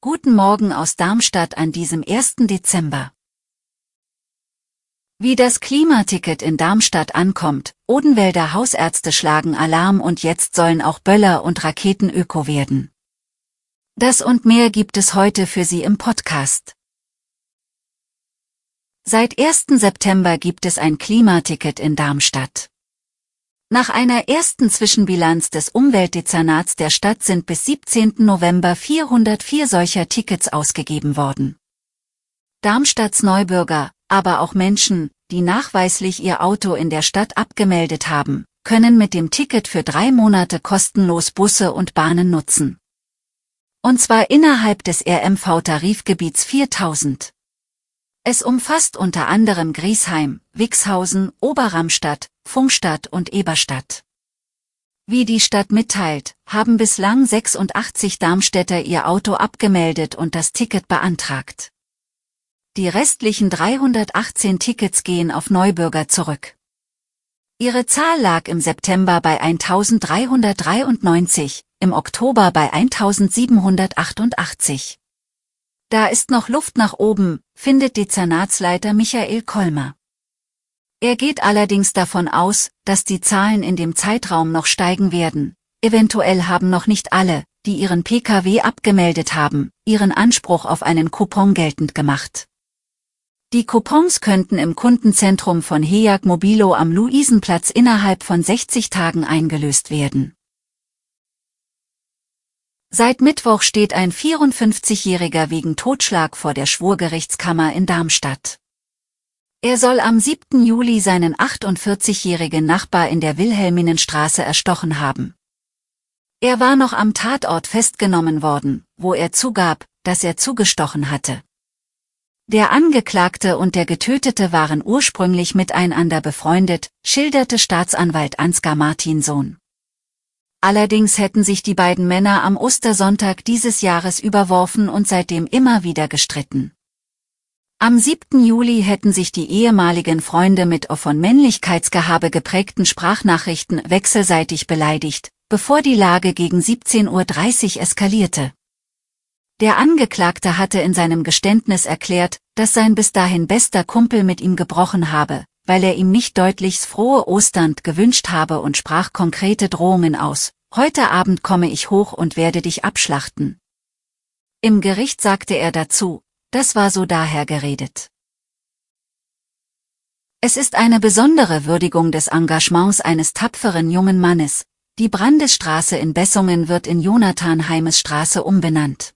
Guten Morgen aus Darmstadt an diesem 1. Dezember. Wie das Klimaticket in Darmstadt ankommt, Odenwälder Hausärzte schlagen Alarm und jetzt sollen auch Böller und Raketen öko werden. Das und mehr gibt es heute für Sie im Podcast. Seit 1. September gibt es ein Klimaticket in Darmstadt. Nach einer ersten Zwischenbilanz des Umweltdezernats der Stadt sind bis 17. November 404 solcher Tickets ausgegeben worden. Darmstadts Neubürger, aber auch Menschen, die nachweislich ihr Auto in der Stadt abgemeldet haben, können mit dem Ticket für drei Monate kostenlos Busse und Bahnen nutzen. Und zwar innerhalb des RMV-Tarifgebiets 4000. Es umfasst unter anderem Griesheim, Wixhausen, Oberramstadt, Funkstadt und Eberstadt. Wie die Stadt mitteilt, haben bislang 86 Darmstädter ihr Auto abgemeldet und das Ticket beantragt. Die restlichen 318 Tickets gehen auf Neubürger zurück. Ihre Zahl lag im September bei 1393, im Oktober bei 1788. Da ist noch Luft nach oben, findet Dezernatsleiter Michael Kolmer. Er geht allerdings davon aus, dass die Zahlen in dem Zeitraum noch steigen werden. Eventuell haben noch nicht alle, die ihren Pkw abgemeldet haben, ihren Anspruch auf einen Coupon geltend gemacht. Die Coupons könnten im Kundenzentrum von Heag Mobilo am Luisenplatz innerhalb von 60 Tagen eingelöst werden. Seit Mittwoch steht ein 54-Jähriger wegen Totschlag vor der Schwurgerichtskammer in Darmstadt. Er soll am 7. Juli seinen 48-jährigen Nachbar in der Wilhelminenstraße erstochen haben. Er war noch am Tatort festgenommen worden, wo er zugab, dass er zugestochen hatte. Der Angeklagte und der Getötete waren ursprünglich miteinander befreundet, schilderte Staatsanwalt Ansgar Martinsohn. Allerdings hätten sich die beiden Männer am Ostersonntag dieses Jahres überworfen und seitdem immer wieder gestritten. Am 7. Juli hätten sich die ehemaligen Freunde mit von Männlichkeitsgehabe geprägten Sprachnachrichten wechselseitig beleidigt, bevor die Lage gegen 17.30 Uhr eskalierte. Der Angeklagte hatte in seinem Geständnis erklärt, dass sein bis dahin bester Kumpel mit ihm gebrochen habe, weil er ihm nicht deutlichs frohe Ostern gewünscht habe und sprach konkrete Drohungen aus. Heute Abend komme ich hoch und werde dich abschlachten. Im Gericht sagte er dazu, das war so daher geredet. Es ist eine besondere Würdigung des Engagements eines tapferen jungen Mannes. Die Brandesstraße in Bessungen wird in Jonathan Heimes Straße umbenannt.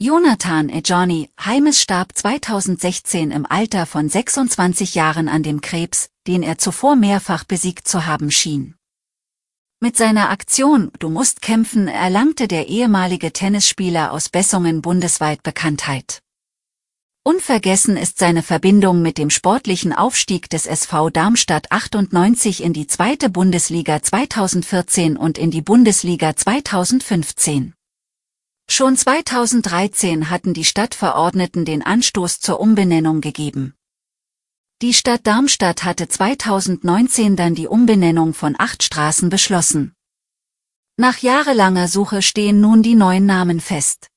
Jonathan E. Johnny Heimes starb 2016 im Alter von 26 Jahren an dem Krebs, den er zuvor mehrfach besiegt zu haben schien. Mit seiner Aktion Du musst kämpfen erlangte der ehemalige Tennisspieler aus Bessungen bundesweit Bekanntheit. Unvergessen ist seine Verbindung mit dem sportlichen Aufstieg des SV Darmstadt 98 in die zweite Bundesliga 2014 und in die Bundesliga 2015. Schon 2013 hatten die Stadtverordneten den Anstoß zur Umbenennung gegeben. Die Stadt Darmstadt hatte 2019 dann die Umbenennung von acht Straßen beschlossen. Nach jahrelanger Suche stehen nun die neuen Namen fest.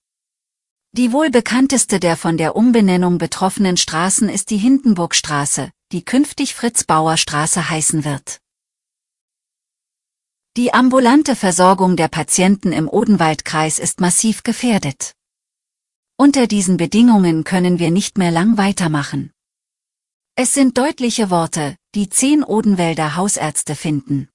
Die wohl bekannteste der von der Umbenennung betroffenen Straßen ist die Hindenburgstraße, die künftig Fritz-Bauer-Straße heißen wird. Die ambulante Versorgung der Patienten im Odenwaldkreis ist massiv gefährdet. Unter diesen Bedingungen können wir nicht mehr lang weitermachen. Es sind deutliche Worte, die zehn Odenwälder Hausärzte finden.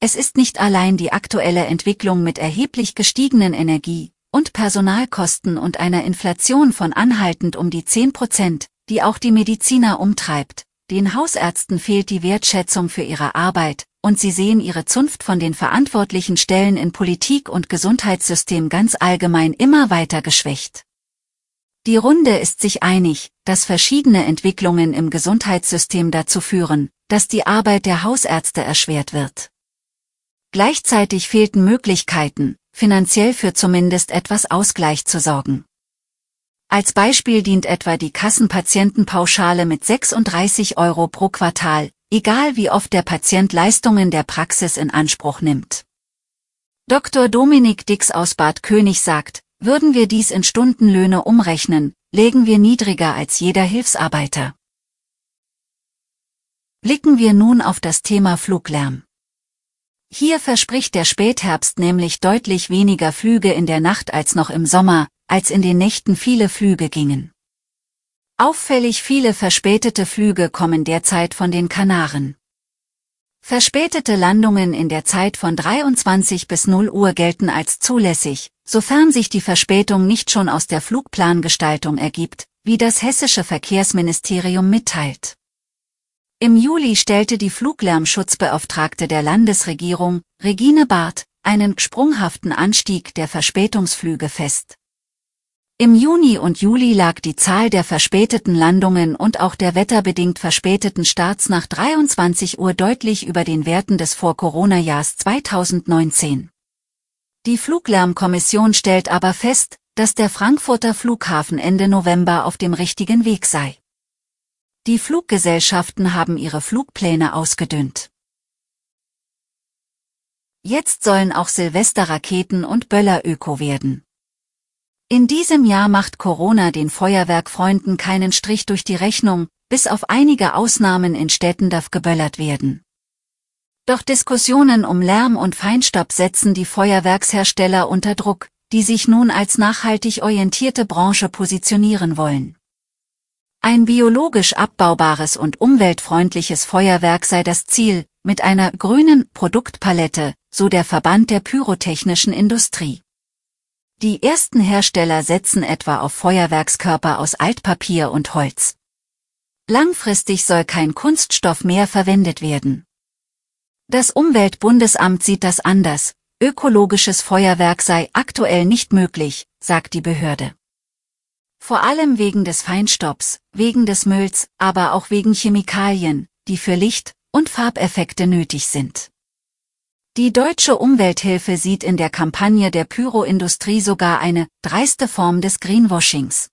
Es ist nicht allein die aktuelle Entwicklung mit erheblich gestiegenen Energie- und Personalkosten und einer Inflation von anhaltend um die 10 Prozent, die auch die Mediziner umtreibt, den Hausärzten fehlt die Wertschätzung für ihre Arbeit, und sie sehen ihre Zunft von den verantwortlichen Stellen in Politik und Gesundheitssystem ganz allgemein immer weiter geschwächt. Die Runde ist sich einig, dass verschiedene Entwicklungen im Gesundheitssystem dazu führen, dass die Arbeit der Hausärzte erschwert wird. Gleichzeitig fehlten Möglichkeiten, finanziell für zumindest etwas Ausgleich zu sorgen. Als Beispiel dient etwa die Kassenpatientenpauschale mit 36 Euro pro Quartal, egal wie oft der Patient Leistungen der Praxis in Anspruch nimmt. Dr. Dominik Dix aus Bad König sagt, würden wir dies in Stundenlöhne umrechnen, legen wir niedriger als jeder Hilfsarbeiter. Blicken wir nun auf das Thema Fluglärm. Hier verspricht der Spätherbst nämlich deutlich weniger Flüge in der Nacht als noch im Sommer, als in den Nächten viele Flüge gingen. Auffällig viele verspätete Flüge kommen derzeit von den Kanaren. Verspätete Landungen in der Zeit von 23 bis 0 Uhr gelten als zulässig, sofern sich die Verspätung nicht schon aus der Flugplangestaltung ergibt, wie das hessische Verkehrsministerium mitteilt. Im Juli stellte die Fluglärmschutzbeauftragte der Landesregierung, Regine Barth, einen sprunghaften Anstieg der Verspätungsflüge fest. Im Juni und Juli lag die Zahl der verspäteten Landungen und auch der wetterbedingt verspäteten Starts nach 23 Uhr deutlich über den Werten des Vor-Corona-Jahrs 2019. Die Fluglärmkommission stellt aber fest, dass der Frankfurter Flughafen Ende November auf dem richtigen Weg sei. Die Fluggesellschaften haben ihre Flugpläne ausgedünnt. Jetzt sollen auch Silvesterraketen und Böller öko werden. In diesem Jahr macht Corona den Feuerwerkfreunden keinen Strich durch die Rechnung, bis auf einige Ausnahmen in Städten darf geböllert werden. Doch Diskussionen um Lärm und Feinstaub setzen die Feuerwerkshersteller unter Druck, die sich nun als nachhaltig orientierte Branche positionieren wollen. Ein biologisch abbaubares und umweltfreundliches Feuerwerk sei das Ziel, mit einer grünen Produktpalette, so der Verband der pyrotechnischen Industrie. Die ersten Hersteller setzen etwa auf Feuerwerkskörper aus Altpapier und Holz. Langfristig soll kein Kunststoff mehr verwendet werden. Das Umweltbundesamt sieht das anders. Ökologisches Feuerwerk sei aktuell nicht möglich, sagt die Behörde. Vor allem wegen des Feinstaubs, wegen des Mülls, aber auch wegen Chemikalien, die für Licht- und Farbeffekte nötig sind. Die deutsche Umwelthilfe sieht in der Kampagne der Pyroindustrie sogar eine dreiste Form des Greenwashings.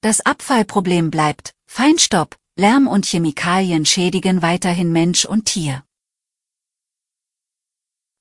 Das Abfallproblem bleibt, Feinstaub, Lärm und Chemikalien schädigen weiterhin Mensch und Tier.